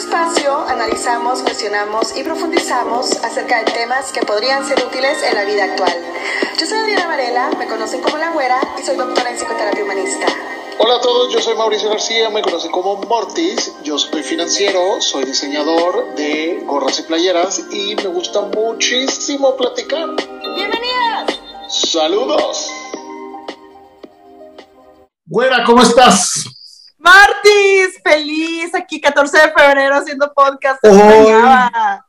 espacio analizamos, cuestionamos y profundizamos acerca de temas que podrían ser útiles en la vida actual. Yo soy Adriana Varela, me conocen como La Güera y soy doctora en psicoterapia humanista. Hola a todos, yo soy Mauricio García, me conocen como Mortis, yo soy financiero, soy diseñador de gorras y playeras y me gusta muchísimo platicar. ¡Bienvenidos! ¡Saludos! Güera, ¿cómo estás? Martis, feliz aquí 14 de febrero haciendo podcast. Hoy,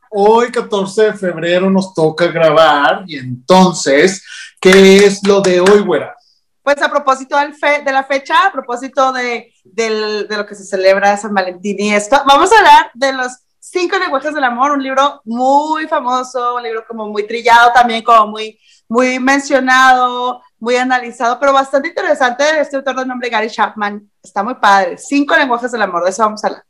hoy 14 de febrero nos toca grabar y entonces, ¿qué es lo de hoy, güera? Pues a propósito del fe, de la fecha, a propósito de, del, de lo que se celebra San Valentín y esto, vamos a hablar de los cinco lenguajes del amor, un libro muy famoso, un libro como muy trillado también, como muy, muy mencionado, muy analizado, pero bastante interesante este autor de nombre Gary Chapman. Está muy padre. Cinco lenguajes del amor, de eso vamos a hablar.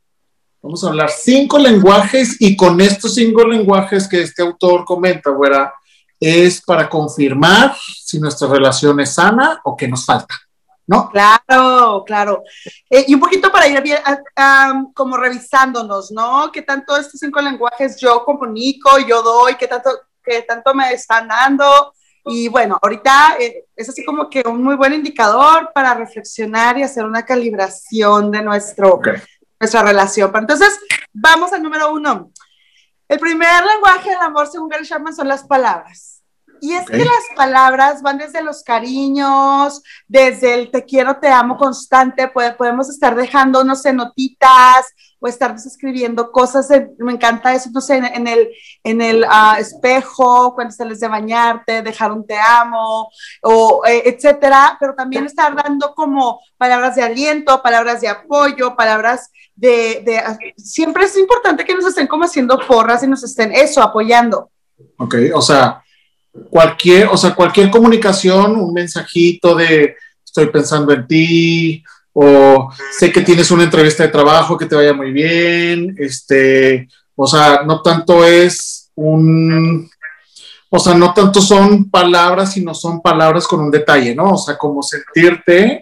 Vamos a hablar cinco lenguajes y con estos cinco lenguajes que este autor comenta, güera, es para confirmar si nuestra relación es sana o qué nos falta, ¿no? Claro, claro. Eh, y un poquito para ir bien, como revisándonos, ¿no? ¿Qué tanto estos cinco lenguajes yo comunico, yo doy, qué tanto, qué tanto me están dando? Y bueno, ahorita eh, es así como que un muy buen indicador para reflexionar y hacer una calibración de nuestro, nuestra relación. Pero entonces, vamos al número uno. El primer lenguaje del amor, según Gary Chapman, son las palabras. Y es que las palabras van desde los cariños, desde el te quiero, te amo constante, podemos estar dejándonos en notitas o estar escribiendo cosas, me encanta eso, no sé, en, el, en el ah, espejo, cuando sales de bañarte, dejar un te amo, o eh, etcétera, pero también estar dando como palabras de aliento, palabras de apoyo, palabras de, de, ah, siempre es importante que nos estén como haciendo porras y nos estén eso, apoyando. Ok, o sea, cualquier, o sea, cualquier comunicación, un mensajito de estoy pensando en ti, o sé que tienes una entrevista de trabajo, que te vaya muy bien, este, o sea, no tanto es un, o sea, no tanto son palabras, sino son palabras con un detalle, ¿no? O sea, como sentirte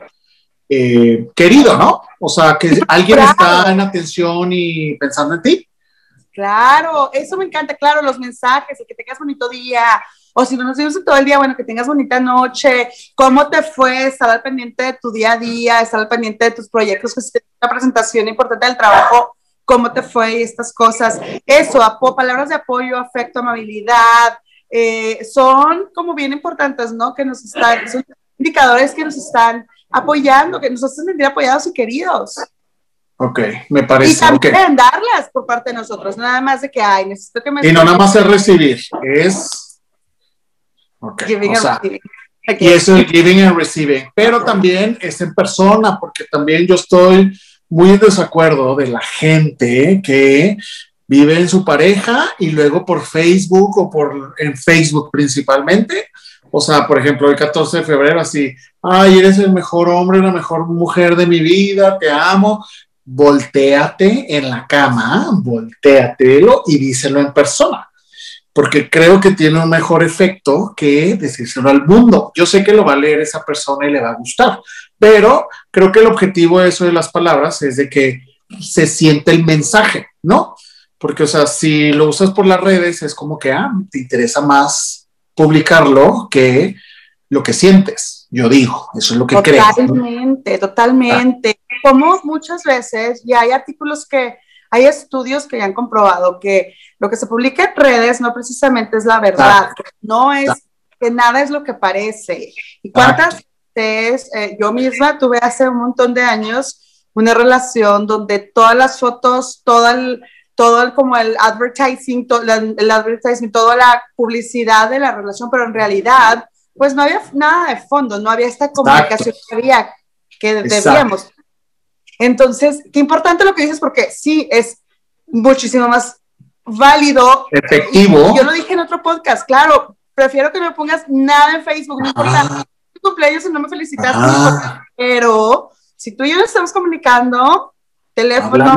eh, querido, ¿no? O sea, que alguien está en atención y pensando en ti. Claro, eso me encanta, claro, los mensajes, el que tengas bonito día, o si no nos vemos todo el día, bueno, que tengas bonita noche, cómo te fue, estar al pendiente de tu día a día, estar al pendiente de tus proyectos, que si una presentación importante del trabajo, cómo te fue y estas cosas. Eso, palabras de apoyo, afecto, amabilidad, eh, son como bien importantes, ¿no? Que nos están, son indicadores que nos están apoyando, que nos hacen sentir apoyados y queridos. Ok, me parece. Y también darlas por parte de nosotros, nada más de que, ay, necesito que me... Y no nada más es recibir, es y eso es giving and receiving, pero también es en persona, porque también yo estoy muy en desacuerdo de la gente que vive en su pareja y luego por Facebook o por en Facebook principalmente. O sea, por ejemplo, el 14 de febrero, así, ay, eres el mejor hombre, la mejor mujer de mi vida, te amo. Voltéate en la cama, volteatelo y díselo en persona porque creo que tiene un mejor efecto que decírselo al mundo. Yo sé que lo va a leer esa persona y le va a gustar, pero creo que el objetivo de eso de las palabras es de que se siente el mensaje, ¿no? Porque, o sea, si lo usas por las redes, es como que, ah, te interesa más publicarlo que lo que sientes. Yo digo, eso es lo que creo. Totalmente, totalmente. Como muchas veces, y hay artículos que hay estudios que ya han comprobado que lo que se publica en redes no precisamente es la verdad, no es que nada es lo que parece. ¿Y cuántas veces eh, yo misma tuve hace un montón de años una relación donde todas las fotos, todo el, todo el, como el advertising, el advertising, toda la publicidad de la relación, pero en realidad, pues no había nada de fondo, no había esta comunicación que, había, que debíamos entonces, qué importante lo que dices porque sí, es muchísimo más válido. Efectivo. yo lo dije en otro podcast, claro, prefiero que me pongas nada en Facebook, no importa ah. tu cumpleaños y no me felicitas, ah. pero si tú y yo nos estamos comunicando, teléfono,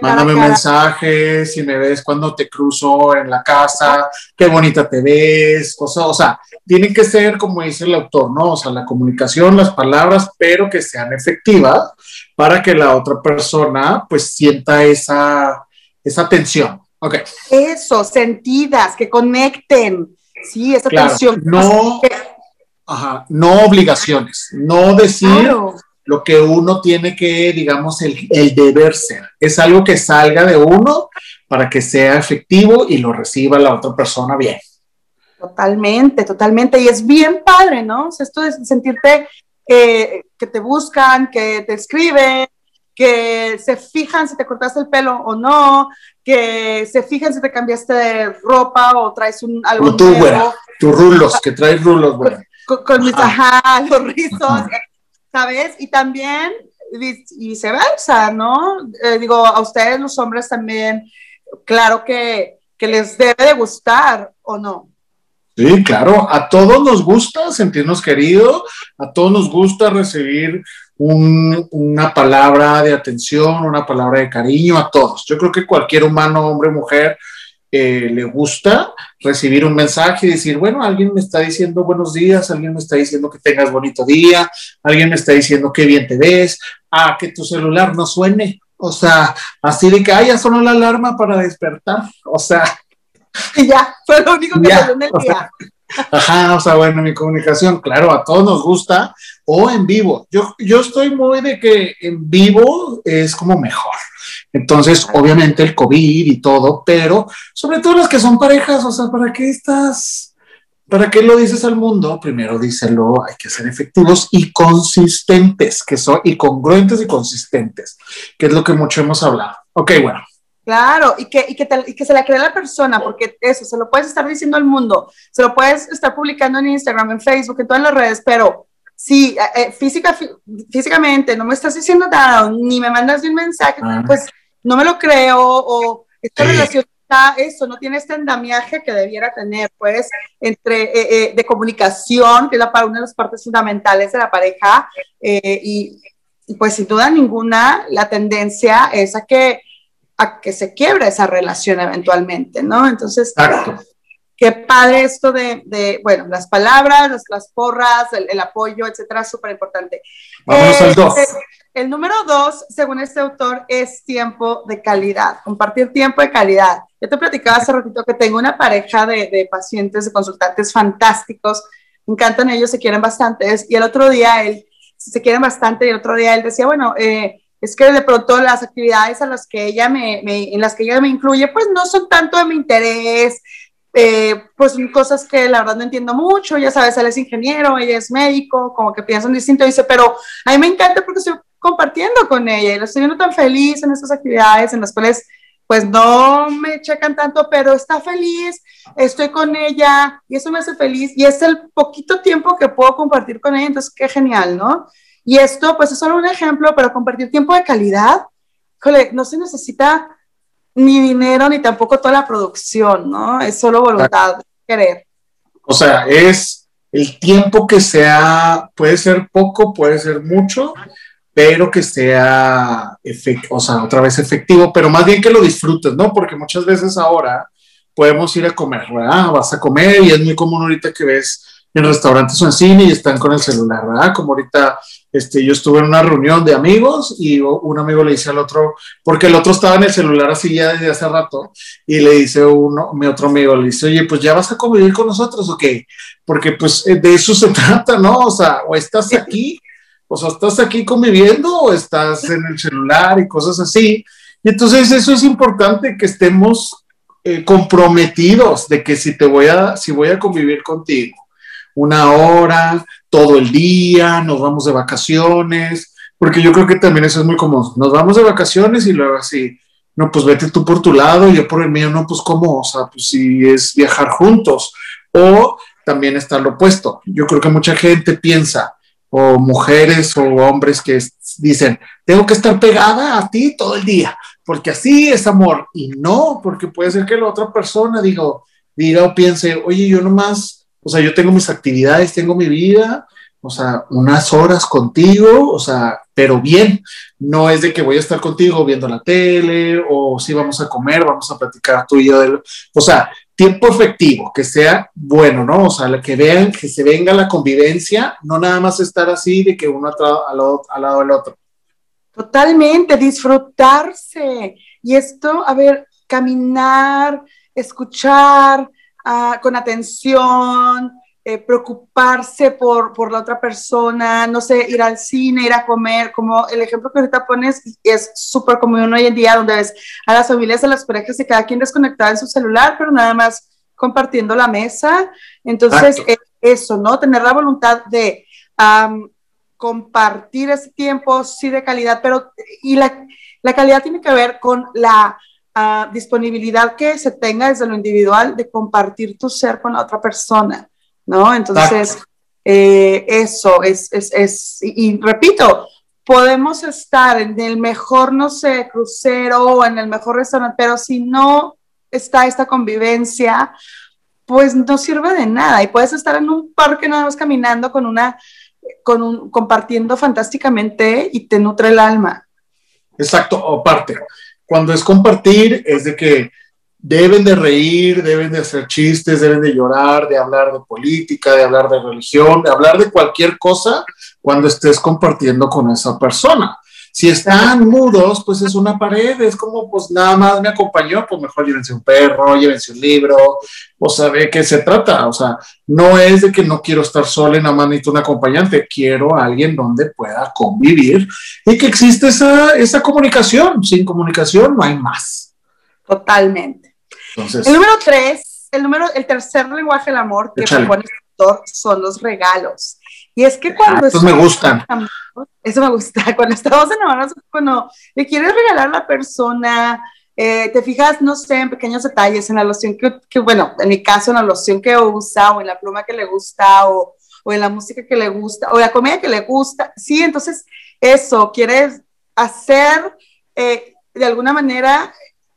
Mándame un mensaje, si me ves cuando te cruzo en la casa, qué bonita te ves, cosa, o sea, tienen que ser, como dice el autor, ¿no? O sea, la comunicación, las palabras, pero que sean efectivas para que la otra persona pues sienta esa, esa tensión. Ok. Eso, sentidas, que conecten. Sí, esa tensión. No, ajá, no obligaciones, no decir lo que uno tiene que, digamos, el, el deber ser. Es algo que salga de uno para que sea efectivo y lo reciba la otra persona bien. Totalmente, totalmente. Y es bien padre, ¿no? O sea, esto de sentirte que te buscan, que te escriben, que se fijan si te cortaste el pelo o no, que se fijan si te cambiaste de ropa o traes un algo tú, nuevo. tus rulos, que traes rulos. Con, mis ajá, los rizos. ¿Sabes? Y también viceversa, ¿no? Eh, digo, a ustedes los hombres también, claro que, que les debe de gustar o no. Sí, claro, a todos nos gusta sentirnos queridos, a todos nos gusta recibir una palabra de atención, una palabra de cariño, a todos. Yo creo que cualquier humano, hombre mujer, eh, le gusta recibir un mensaje y decir, bueno, alguien me está diciendo buenos días, alguien me está diciendo que tengas bonito día, alguien me está diciendo qué bien te ves, ah, que tu celular no suene. O sea, así de que, ah, ya sonó la alarma para despertar. O sea. Y ya, fue lo único que sonó en el día. Ajá, o sea, bueno, mi comunicación, claro, a todos nos gusta, o en vivo. Yo, yo estoy muy de que en vivo es como mejor. Entonces, obviamente el COVID y todo, pero sobre todo las que son parejas, o sea, ¿para qué estás? ¿Para qué lo dices al mundo? Primero díselo, hay que ser efectivos y consistentes, que son, y congruentes y consistentes, que es lo que mucho hemos hablado. Ok, bueno. Claro, y que, y que, y que se la cree la persona, porque eso, se lo puedes estar diciendo al mundo, se lo puedes estar publicando en Instagram, en Facebook, en todas las redes, pero si eh, eh, física, físicamente no me estás diciendo nada, ni me mandas un mensaje, ah. pues no me lo creo, o esta relación está, eso, no tiene este andamiaje que debiera tener, pues, entre, eh, de comunicación, que es la, una de las partes fundamentales de la pareja, y, pues sin duda ninguna, la tendencia es a que, a que se quiebre esa relación eventualmente, ¿no? Entonces, qué padre esto de, bueno, las palabras, las, porras, el, apoyo, etcétera, súper importante. Vamos al dos. Eh, el número dos, según este autor, es tiempo de calidad, compartir tiempo de calidad. Yo te platicaba hace ratito que tengo una pareja de, pacientes, de consultantes fantásticos, me encantan ellos, se quieren bastante, y el otro día él, se quieren bastante, y el otro día él decía, bueno, eh, es que de pronto las actividades a las que ella me, en las que ella me incluye, pues no son tanto de mi interés, eh, pues cosas que la verdad no entiendo mucho, ya sabes, él es ingeniero, ella es médico, como que piensan distinto, dice, pero a mí me encanta porque estoy compartiendo con ella y la estoy viendo tan feliz en estas actividades en las cuales pues no me checan tanto, pero está feliz, estoy con ella y eso me hace feliz y es el poquito tiempo que puedo compartir con ella, entonces qué genial, ¿no? Y esto pues es solo un ejemplo, pero compartir tiempo de calidad, no se necesita ni dinero ni tampoco toda la producción, ¿no? Es solo voluntad, querer. O sea, es el tiempo que sea, puede ser poco, puede ser mucho, pero que sea, o sea, otra vez efectivo, pero más bien que lo disfrutes, ¿no? Porque muchas veces ahora podemos ir a comer, ¿verdad? Vas a comer y es muy común ahorita que ves en restaurantes o en cine y están con el celular, ¿verdad? Como ahorita este, yo estuve en una reunión de amigos y un amigo le dice al otro, porque el otro estaba en el celular así ya desde hace rato, y le dice uno, mi otro amigo, le dice, oye, pues ya vas a convivir con nosotros o qué? Porque pues eh, de eso se trata, ¿no? O sea, o estás aquí, o sea, estás aquí conviviendo o estás en el celular y cosas así. Y entonces eso es importante que estemos eh, comprometidos de que si te voy a, si voy a convivir contigo, una hora, todo el día, nos vamos de vacaciones, porque yo creo que también eso es muy común. Nos vamos de vacaciones y luego así, no, pues vete tú por tu lado yo por el mío, no, pues cómo, o sea, pues si es viajar juntos. O también está lo opuesto. Yo creo que mucha gente piensa, o mujeres o hombres que dicen, tengo que estar pegada a ti todo el día, porque así es amor. Y no, porque puede ser que la otra persona diga, diga o piense, oye, yo nomás o sea, yo tengo mis actividades, tengo mi vida, o sea, unas horas contigo, o sea, pero bien, no es de que voy a estar contigo viendo la tele o si vamos a comer, vamos a platicar tú y yo, de, o sea, tiempo efectivo, que sea bueno, ¿no? O sea, que vean, que se venga la convivencia, no nada más estar así de que uno al al lado del otro. Totalmente, disfrutarse. Y esto, a ver, caminar, escuchar uh, con atención, eh, preocuparse por, por, la otra persona, no sé, ir al cine, ir a comer, como el ejemplo que ahorita pones es súper común hoy en día, donde ves a las familias, a las parejas y cada quien desconectada en su celular, pero nada más compartiendo la mesa. Entonces, eh, eso, ¿no? Tener la voluntad de um, compartir ese tiempo, sí, de calidad, pero y la, la calidad tiene que ver con la uh, disponibilidad que se tenga desde lo individual de compartir tu ser con la otra persona. ¿no? Entonces, eh, eso es, es, es y, repito, podemos estar en el mejor, no sé, crucero o en el mejor restaurante, pero si no está esta convivencia, pues no sirve de nada. Y puedes estar en un parque nada más caminando con una, con un, compartiendo fantásticamente y te nutre el alma. Exacto, o parte. Cuando es compartir, es de que deben de reír, deben de hacer chistes, deben de llorar, de hablar de política, de hablar de religión, de hablar de cualquier cosa cuando estés compartiendo con esa persona. Si están mudos, pues es una pared, es como, pues nada más me acompañó, pues mejor llévense un perro, llévense un libro, o sabe de qué se trata. O sea, no es de que no quiero estar sola y nada más necesito un acompañante, quiero a alguien donde pueda convivir y que existe esa, esa comunicación. Sin comunicación no hay más. Totalmente el número tres, el, número, el tercer lenguaje del amor que propone el autor son los regalos. Y es que cuando... Ah, me gustan. Eso me gusta. Cuando estamos enamorados, cuando le quieres regalar a la persona, eh, te fijas, no sé, en pequeños detalles, en la loción que, que, bueno, en mi caso, en la loción que usa, o en la pluma que le gusta, o, o en la música que le gusta, o la comida que le gusta. Sí, entonces, eso, quieres hacer eh, de alguna manera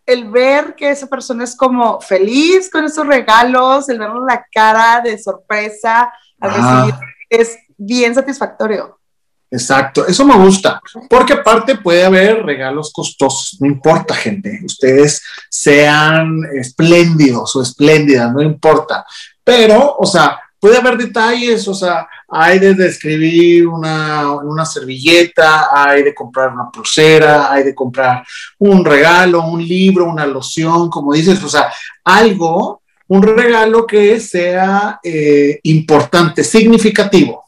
el ver que esa persona es como feliz con esos regalos, el verlo la cara de sorpresa al ah. recibir, es bien satisfactorio. Exacto, eso me gusta, porque aparte puede haber regalos costosos, no importa gente, ustedes sean espléndidos o espléndidas, no importa, pero, o sea, puede haber detalles, o sea, hay de escribir una, una, servilleta, hay de comprar una pulsera, hay de comprar un regalo, un libro, una loción, como dices, o sea, algo, un regalo que sea eh, importante, significativo,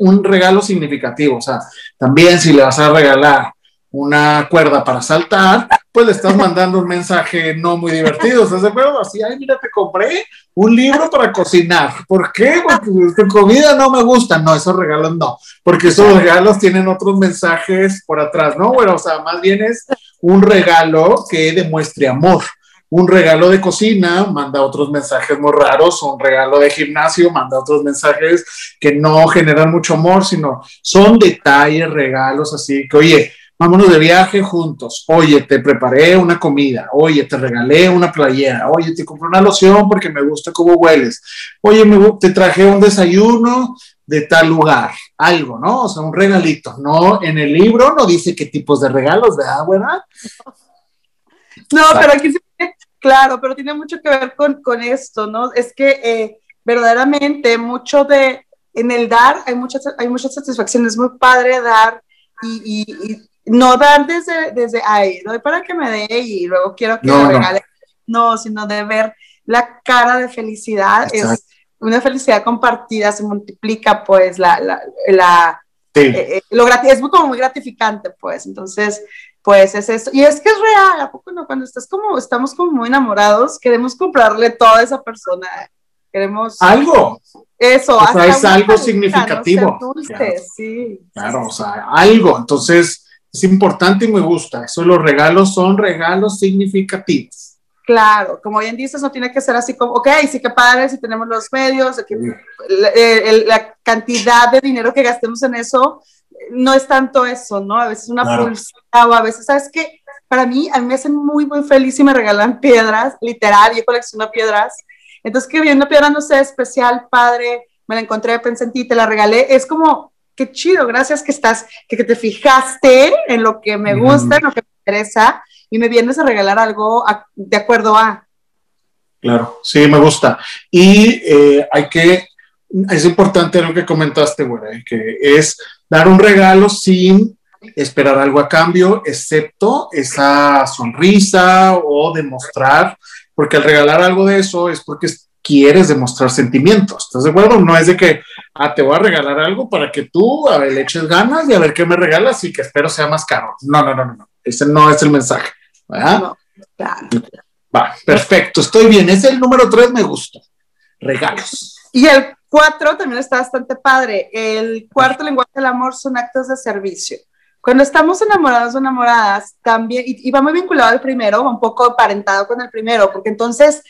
un regalo significativo, o sea, también si le vas a regalar una cuerda para saltar, pues le estás mandando un mensaje no muy divertido, ¿estás de acuerdo? Así, ay, mira, te compré un libro para cocinar. ¿Por qué? Porque tu comida no me gusta. No, esos regalos no, porque esos regalos tienen otros mensajes por atrás, ¿no? Bueno, o sea, más bien es un regalo que demuestre amor. Un regalo de cocina manda otros mensajes muy raros, un regalo de gimnasio manda otros mensajes que no generan mucho amor, sino son detalles, regalos así que, oye, vámonos de viaje juntos. Oye, te preparé una comida. Oye, te regalé una playera. Oye, te compré una loción porque me gusta cómo hueles. Oye, me, te traje un desayuno de tal lugar. Algo, ¿no? O sea, un regalito. No, en el libro no dice qué tipos de regalos, ¿verdad, ¿verdad? No, pero aquí sí, claro, pero tiene mucho que ver con, con esto, ¿no? Es que eh, verdaderamente mucho de, en el dar hay muchas, hay muchas satisfacciones, es muy padre dar y, no dar desde, desde, ay, doy para que me dé y luego quiero que me regale. No. sino de ver la cara de felicidad. Es una felicidad compartida, se multiplica, pues, la, la, la eh, eh, lo es como muy gratificante, pues. Entonces, pues es eso. Y es que es real, ¿a poco no? Cuando estás como, estamos como muy enamorados, queremos comprarle todo a esa persona. Queremos. Algo. Eso. O sea, es algo significativo. sí. Claro, o sea, algo. Entonces, es importante y me gusta. Eso los regalos son regalos significativos. Claro, como bien dices, no tiene que ser así como, ok, sí que padre, si tenemos los medios, la, cantidad de dinero que gastemos en eso, no es tanto eso, ¿no? A veces una claro. o a veces, ¿sabes qué? Para mí, a mí me hacen muy, muy feliz y me regalan piedras, literal, yo colecciono piedras. Entonces, que viene una piedra, no sé, especial, padre, me la encontré, pensé en ti, te la regalé. Es como, qué chido, gracias que estás, que, te fijaste en lo que me gusta, en lo que me interesa y me vienes a regalar algo de acuerdo a. Claro, sí, me gusta. Y eh, hay que, es importante lo que comentaste, güey, que es dar un regalo sin esperar algo a cambio, excepto esa sonrisa o demostrar, porque al regalar algo de eso es porque quieres demostrar sentimientos, ¿estás de acuerdo? No es de que, ah, te voy a regalar algo para que tú a ver, le eches ganas y a ver qué me regalas y que espero sea más caro. No, no, no, no, ese no es el mensaje, ¿verdad? Va, perfecto, estoy bien. Es el número tres, me gusta. Regalos. Y el cuatro también está bastante padre. El cuarto lenguaje del amor son actos de servicio. Cuando estamos enamorados o enamoradas, también, y, va muy vinculado al primero, un poco parentado con el primero, porque entonces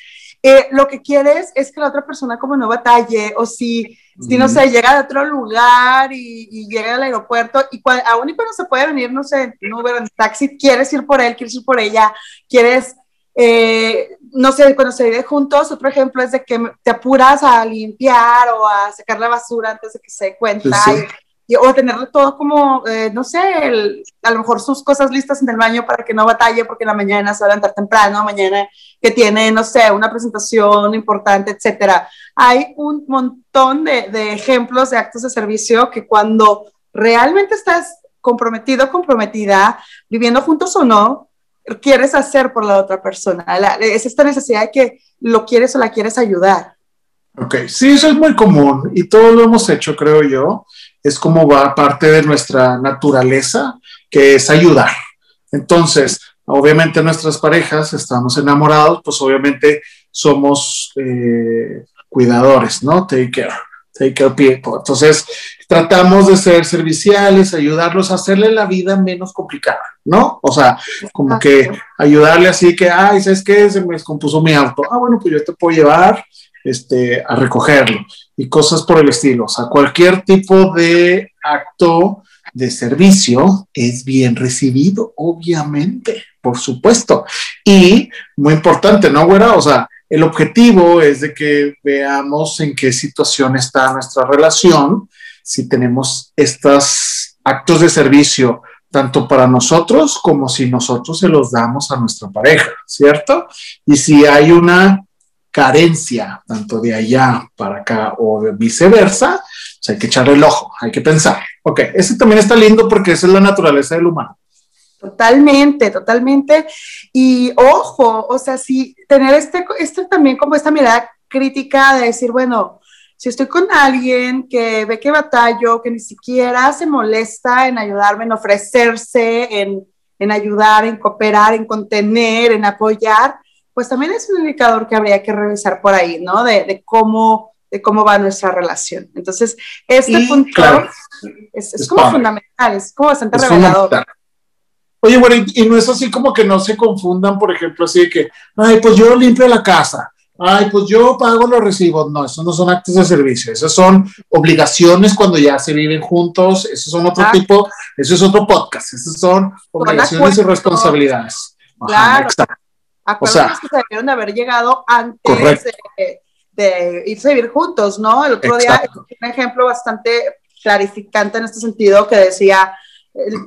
eh, lo que quieres es que la otra persona como no batalle, o si, si no sé, llega de otro lugar y, llega al aeropuerto, y aún y cuando se puede venir, no sé, en Uber, en taxi, quieres ir por él, quieres ir por ella, quieres eh, no sé, cuando se vive juntos, otro ejemplo es de que te apuras a limpiar o a sacar la basura antes de que se dé cuenta. Y, o tenerle todo como, eh, no sé, a lo mejor sus cosas listas en el baño para que no batalle porque en la mañana se va a levantar temprano, mañana que tiene, no sé, una presentación importante, etcétera. Hay un montón de, de ejemplos de actos de servicio que cuando realmente estás comprometido, comprometida, viviendo juntos o no, quieres hacer por la otra persona. es esta necesidad de que lo quieres o la quieres ayudar. Ok, sí, eso es muy común y todos lo hemos hecho, creo yo. Es como va parte de nuestra naturaleza, que es ayudar. Entonces, obviamente nuestras parejas, estamos enamorados, pues obviamente somos eh, cuidadores, ¿no? Take care, take care people. Entonces, tratamos de ser serviciales, ayudarlos a hacerle la vida menos complicada, ¿no? O sea, como que ayudarle así que, ay, ¿sabes qué? Se me descompuso mi auto. Ah, bueno, pues yo te puedo llevar este, a recogerlo y cosas por el estilo. O sea, cualquier tipo de acto de servicio es bien recibido, obviamente, por supuesto. Y muy importante, ¿no, güera? O sea, el objetivo es de que veamos en qué situación está nuestra relación si tenemos estos actos de servicio tanto para nosotros como si nosotros se los damos a nuestra pareja, ¿cierto? Y si hay una carencia tanto de allá para acá o viceversa, pues hay que echarle el ojo, hay que pensar. Ok, ese también está lindo porque esa es la naturaleza del humano. Totalmente, totalmente. Y ojo, o sea, si tener este, este también como esta mirada crítica de decir, bueno, si estoy con alguien que ve que batallo, que ni siquiera se molesta en ayudarme, en ofrecerse, en, en ayudar, en cooperar, en contener, en apoyar, pues también es un indicador que habría que revisar por ahí, ¿no? De, de cómo, de cómo va nuestra relación. Entonces, este punto es, como fundamental, es como bastante revelador. Oye, bueno, y, no es así como que no se confundan, por ejemplo, así de que, ay, pues yo limpio la casa, ay, pues yo pago los recibos. No, esos no son actos de servicio, esas son obligaciones cuando ya se viven juntos, esos son otro tipo, eso es otro podcast, esos son obligaciones y responsabilidades. Claro. o sea, que se debieron de haber llegado antes de, irse a vivir juntos, ¿no? El otro día, un ejemplo bastante clarificante en este sentido que decía,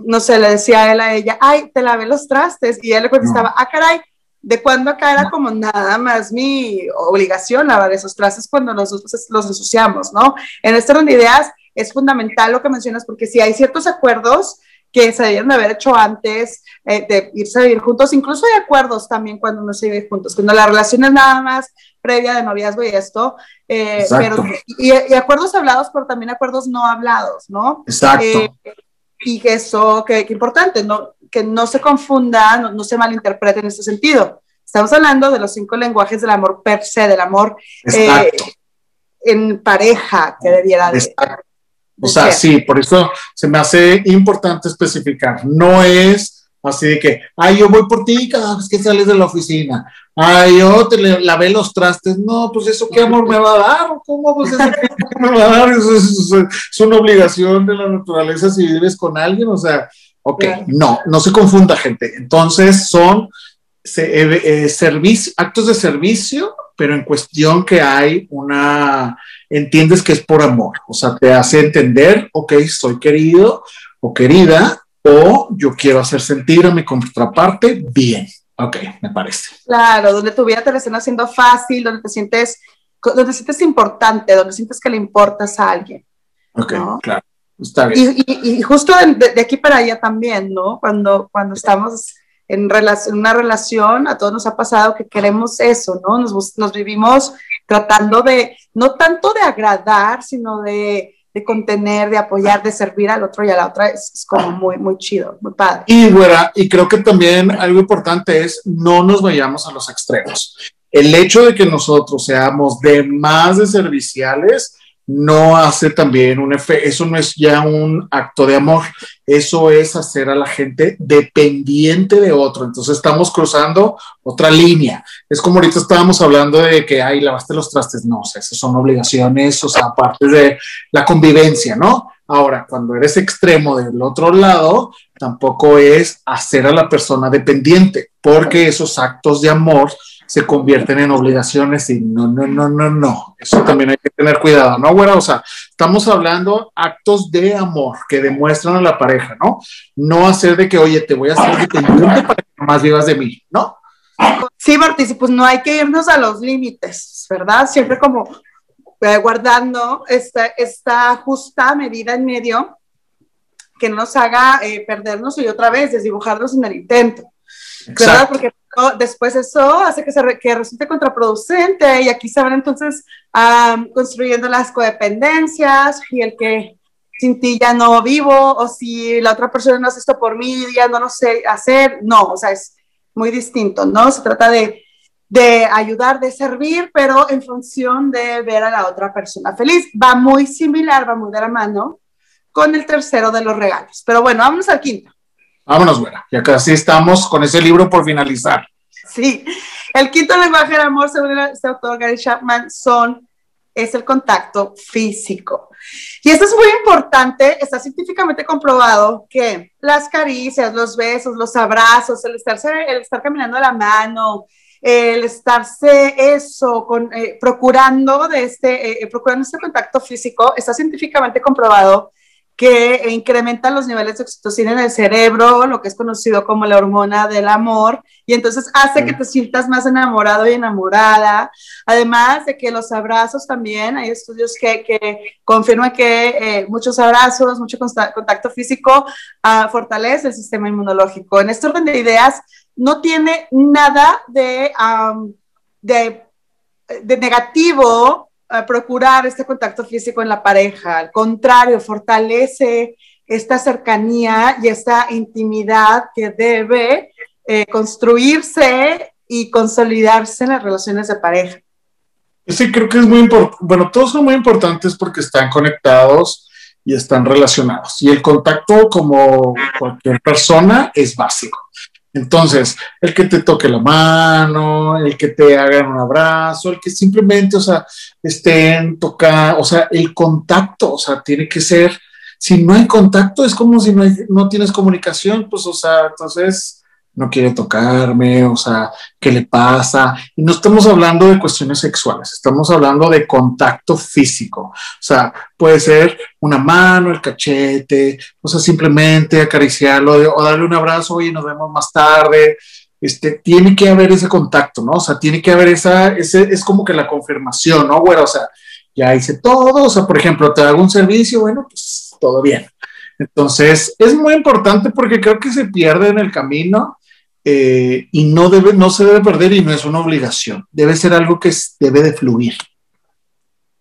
no sé, le decía él a ella, ay, te lavé los trastes, y él le contestaba, ah, caray, de cuando acá era como nada más mi obligación lavar esos trastes cuando nosotros los ensuciamos, ¿no? En este orden de ideas es fundamental lo que mencionas porque si hay ciertos acuerdos que se debieron de haber hecho antes eh, de irse a vivir juntos, incluso hay acuerdos también cuando uno se vive juntos, cuando la relación es nada más previa de noviazgo y esto, eh, pero, y, acuerdos hablados, pero también acuerdos no hablados, ¿no? Exacto. Eh, y eso, que, importante, ¿no? Que no se confunda, no, se malinterprete en este sentido. Estamos hablando de los cinco lenguajes del amor per se, del amor eh, en pareja que debiera de, O sea, sí, por eso se me hace importante especificar. No es así de que, ay, yo voy por ti cada vez que sales de la oficina. Ay, yo te lavé los trastes. No, pues eso qué amor me va a dar. ¿Cómo? Pues eso qué me va a dar. Eso es, una obligación de la naturaleza si vives con alguien. O sea, ok, no, no se confunda, gente. Entonces son eh, eh, actos de servicio, pero en cuestión que hay una entiendes que es por amor, o sea, te hace entender, ok, soy querido o querida, o yo quiero hacer sentir a mi contraparte bien. Ok, me parece. Claro, donde tu vida te la están haciendo fácil, donde te sientes, donde te sientes importante, donde sientes que le importas a alguien. Ok, claro. Está bien. Y, justo de, aquí para allá también, ¿no? Cuando, cuando estamos en, relación, una relación, a todos nos ha pasado que queremos eso, ¿no? Nos, nos vivimos tratando de, no tanto de agradar, sino de, de contener, de apoyar, de servir al otro y a la otra, es, como muy, muy chido, muy padre. Y, güera, y creo que también algo importante es no nos vayamos a los extremos. El hecho de que nosotros seamos de más de serviciales, no hace también un efecto, eso no es ya un acto de amor, eso es hacer a la gente dependiente de otro. Entonces estamos cruzando otra línea. Es como ahorita estábamos hablando de que, ay, lavaste los trastes. No, o esas son obligaciones, o sea, aparte de la convivencia, ¿no? Ahora, cuando eres extremo del otro lado, tampoco es hacer a la persona dependiente, porque esos actos de amor se convierten en obligaciones y no, no, no, no, no. Eso también hay que tener cuidado, ¿no, güera? O sea, estamos hablando actos de amor que demuestran a la pareja, ¿no? No hacer de que, oye, te voy a hacer dependiente para que más vivas de mí, ¿no? Sí, Martí, pues no hay que irnos a los límites, ¿verdad? Siempre como eh, guardando esta, esta justa medida en medio que no nos haga eh, perdernos y otra vez desdibujarnos en el intento. ¿Verdad? Porque después eso hace que, se que resulte contraproducente y aquí se van entonces construyendo las codependencias y el que sin ti ya no vivo o si la otra persona no hace esto por mí, ya no lo sé hacer. No, o sea, es muy distinto, ¿no? Se trata de, de ayudar, de servir, pero en función de ver a la otra persona feliz. Va muy similar, va muy de la mano con el tercero de los regalos. Pero bueno, vamos al quinto. Vámonos, buena. Ya casi estamos con ese libro por finalizar. Sí. El quinto lenguaje del amor, según este autor Gary Chapman, son, es el contacto físico. Y esto es muy importante, está científicamente comprobado que las caricias, los besos, los abrazos, el, estarse, el estar caminando a la mano, el estarse eso, con, eh, procurando, de este, eh, procurando este contacto físico, está científicamente comprobado que incrementa los niveles de oxitocina en el cerebro, lo que es conocido como la hormona del amor, y entonces hace que te sientas más enamorado y enamorada. Además de que los abrazos también, hay estudios que, que confirman que eh, muchos abrazos, mucho contacto físico uh, fortalece el sistema inmunológico. En este orden de ideas, no tiene nada de, um, de, de negativo procurar este contacto físico en la pareja. Al contrario, fortalece esta cercanía y esta intimidad que debe eh, construirse y consolidarse en las relaciones de pareja. Sí, creo que es muy importante. Bueno, todos son muy importantes porque están conectados y están relacionados. Y el contacto, como cualquier persona, es básico. Entonces, el que te toque la mano, el que te hagan un abrazo, el que simplemente, o sea, estén tocando, o sea, el contacto, o sea, tiene que ser, si no hay contacto, es como si no, no tienes comunicación, pues, o sea, entonces, no quiere tocarme, o sea, ¿qué le pasa? Y no estamos hablando de cuestiones sexuales, estamos hablando de contacto físico. O sea, puede ser una mano, el cachete, o sea, simplemente acariciarlo o darle un abrazo, y nos vemos más tarde. Este, tiene que haber ese contacto, ¿no? O sea, tiene que haber esa, ese, es como que la confirmación, ¿no? Bueno, o sea, ya hice todo, o sea, por ejemplo, te hago un servicio, bueno, pues todo bien. Entonces, es muy importante porque creo que se pierde en el camino eh, y no, debe, no se debe perder y no es una obligación, debe ser algo que debe de fluir.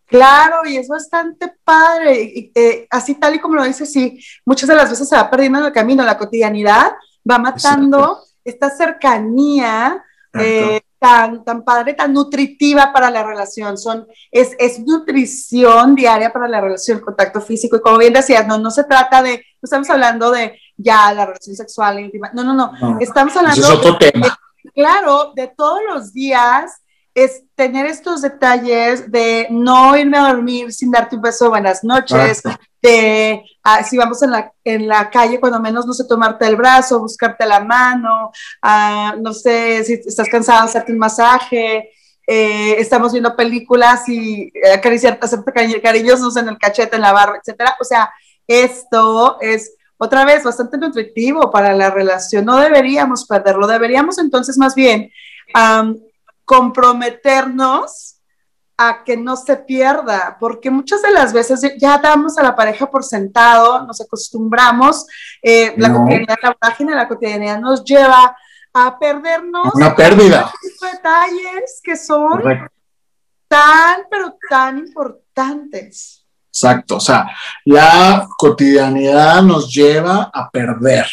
Claro, y es bastante padre, y, eh, así tal y como lo dices, sí, muchas de las veces se va perdiendo en el camino, la cotidianidad va matando esta cercanía eh, tan, tan padre, tan nutritiva para la relación, Son, es, es nutrición diaria para la relación, contacto físico, y como bien decías, no, no se trata de, no estamos hablando de ya la relación sexual íntima. No, no, no. Estamos hablando. otro de, tema. claro, de todos los días es tener estos detalles de no irme a dormir sin darte un beso, buenas noches, de ah, si vamos en la, en la calle, cuando menos no sé, tomarte el brazo, buscarte la mano, ah, no sé, si estás cansado, hacerte un masaje, eh, estamos viendo películas y acariciar, hacerte cariñosos en el cachete, en la barra, etcétera. O sea, esto es otra vez bastante nutritivo para la relación. No deberíamos perderlo, deberíamos entonces más bien comprometernos a que no se pierda, porque muchas de las veces ya damos a la pareja por sentado, nos acostumbramos, eh, la cotidianidad, la página la cotidianidad nos lleva a perdernos. Una pérdida. Detalles que son tan, pero tan importantes. Exacto, o sea, la cotidianidad nos lleva a perder.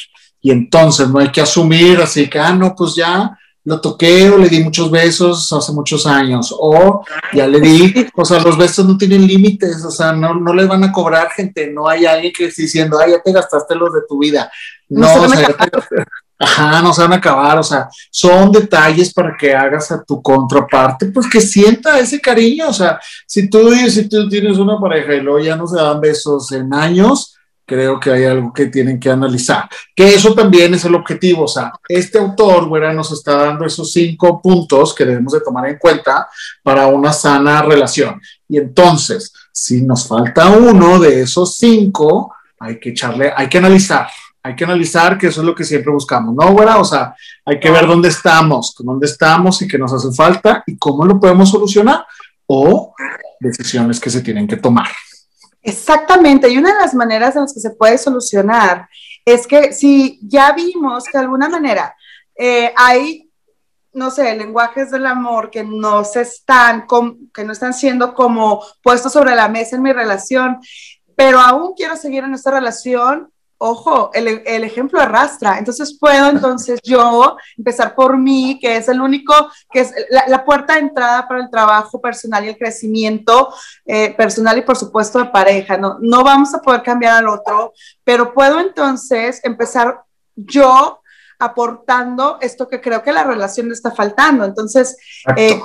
Y entonces no hay que asumir así que, ah, no, pues ya lo toqué o le di muchos besos hace muchos años, o ya le di, o sea, los besos no tienen límites, o sea, no, no les van a cobrar gente, no hay alguien que esté diciendo, ay, ya te gastaste los de tu vida. No, o sea, ajá, no se van a acabar, o sea, son detalles para que hagas a tu contraparte, pues que sienta ese cariño, o sea, si tú, si tú tienes una pareja y luego ya no se dan besos en años, creo que hay algo que tienen que analizar. Que eso también es el objetivo. O sea, este autor, güera, nos está dando esos cinco puntos que debemos de tomar en cuenta para una sana relación. Y entonces, si nos falta uno de esos cinco, hay que echarle, hay que analizar. Hay que analizar que eso es lo que siempre buscamos, ¿no, güera? O sea, hay que ver dónde estamos, dónde estamos y qué nos hace falta y cómo lo podemos solucionar o decisiones que se tienen que tomar. Exactamente, y una de las maneras en las que se puede solucionar es que si ya vimos que de alguna manera eh, hay, no sé, lenguajes del amor que no se están, que no están siendo como puestos sobre la mesa en mi relación, pero aún quiero seguir en esta relación, ojo, el, ejemplo arrastra. Entonces puedo entonces yo empezar por mí, que es el único, que es la, puerta de entrada para el trabajo personal y el crecimiento eh, personal y por supuesto de pareja. No, no vamos a poder cambiar al otro, pero puedo entonces empezar yo aportando esto que creo que la relación le está faltando. Entonces, eh,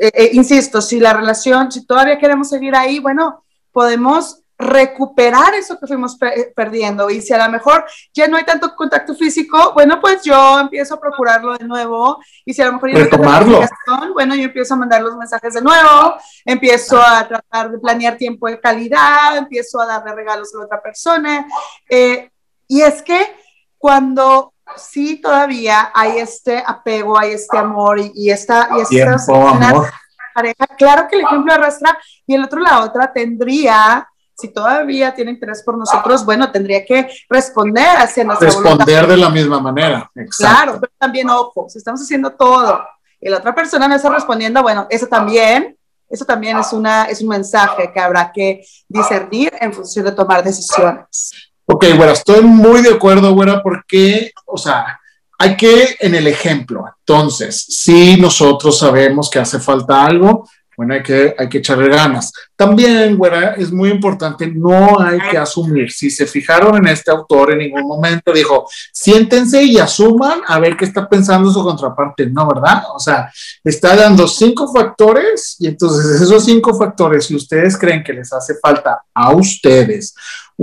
eh, insisto, si la relación, si todavía queremos seguir ahí, bueno, podemos recuperar eso que fuimos perdiendo. Y si a lo mejor ya no hay tanto contacto físico, bueno, pues yo empiezo a procurarlo de nuevo. Y si a lo mejor ya no bueno, yo empiezo a mandar los mensajes de nuevo, empiezo a tratar de planear tiempo de calidad, empiezo a darle regalos a la otra persona. Eh, y es que cuando sí todavía hay este apego, hay este amor y, esta... Y tiempo, amor. Pareja, claro que el ejemplo arrastra y el otro la otra tendría si todavía tiene interés por nosotros, bueno, tendría que responder hacia nuestra Responder de la misma manera. Claro, pero también, ojo, si estamos haciendo todo y la otra persona no está respondiendo, bueno, eso también, eso también es, una, es un mensaje que habrá que discernir en función de tomar decisiones. Ok, bueno, estoy muy de acuerdo, güera, porque, o sea, hay que, en el ejemplo, entonces, si nosotros sabemos que hace falta algo, bueno, hay que, hay que echarle ganas. También, güera, es muy importante, no hay que asumir. Si se fijaron en este autor en ningún momento, dijo, siéntense y asuman a ver qué está pensando su contraparte. No, ¿verdad? O sea, está dando cinco factores y entonces esos cinco factores, si ustedes creen que les hace falta a ustedes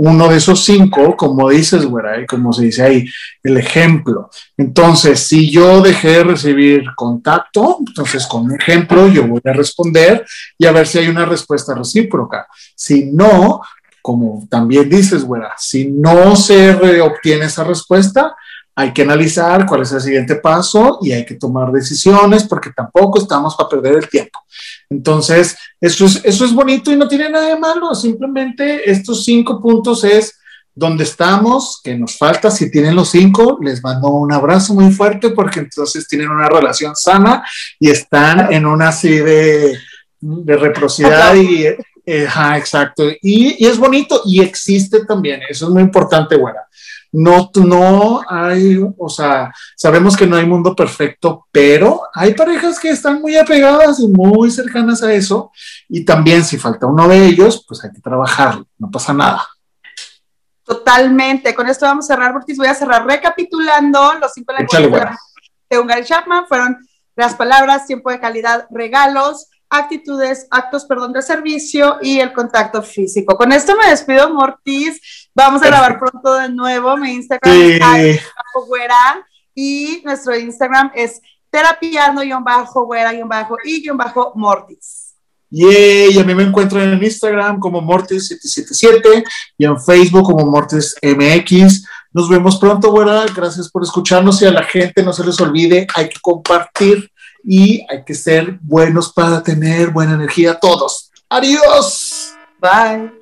uno de esos cinco, como dices, güera, como se dice ahí, el ejemplo. Entonces, si yo dejé de recibir contacto, entonces con un ejemplo yo voy a responder y a ver si hay una respuesta recíproca. Si no, como también dices, güera, si no se obtiene esa respuesta, hay que analizar cuál es el siguiente paso y hay que tomar decisiones porque tampoco estamos para perder el tiempo. Entonces, eso es, eso es bonito y no tiene nada de malo. Simplemente estos cinco puntos es donde estamos, que nos falta. Si tienen los cinco, les mando un abrazo muy fuerte porque entonces tienen una relación sana y están en una así de, de reciprocidad y, eh, exacto. Y, y, es bonito y existe también. Eso es muy importante, buena no, no hay, o sea, sabemos que no hay mundo perfecto, pero hay parejas que están muy apegadas y muy cercanas a eso. Y también si falta uno de ellos, pues hay que trabajarlo, no pasa nada. Totalmente. Con esto vamos a cerrar, Bortis. Voy a cerrar recapitulando los cinco lenguajes de Ungary Chapman. Fueron las palabras, tiempo de calidad, regalos, actitudes, actos, perdón, de servicio y el contacto físico. Con esto me despido, Mortis. Vamos a grabar pronto de nuevo. Mi Instagram es y nuestro Instagram es terapiando, guion bajo, güera, guion bajo, y guion bajo, mortis. Y a mí me encuentran en Instagram como Mortis777 y en Facebook como MortisMX. Nos vemos pronto, güera. Gracias por escucharnos y a la gente no se les olvide, hay que compartir y hay que ser buenos para tener buena energía todos. Adiós. Bye.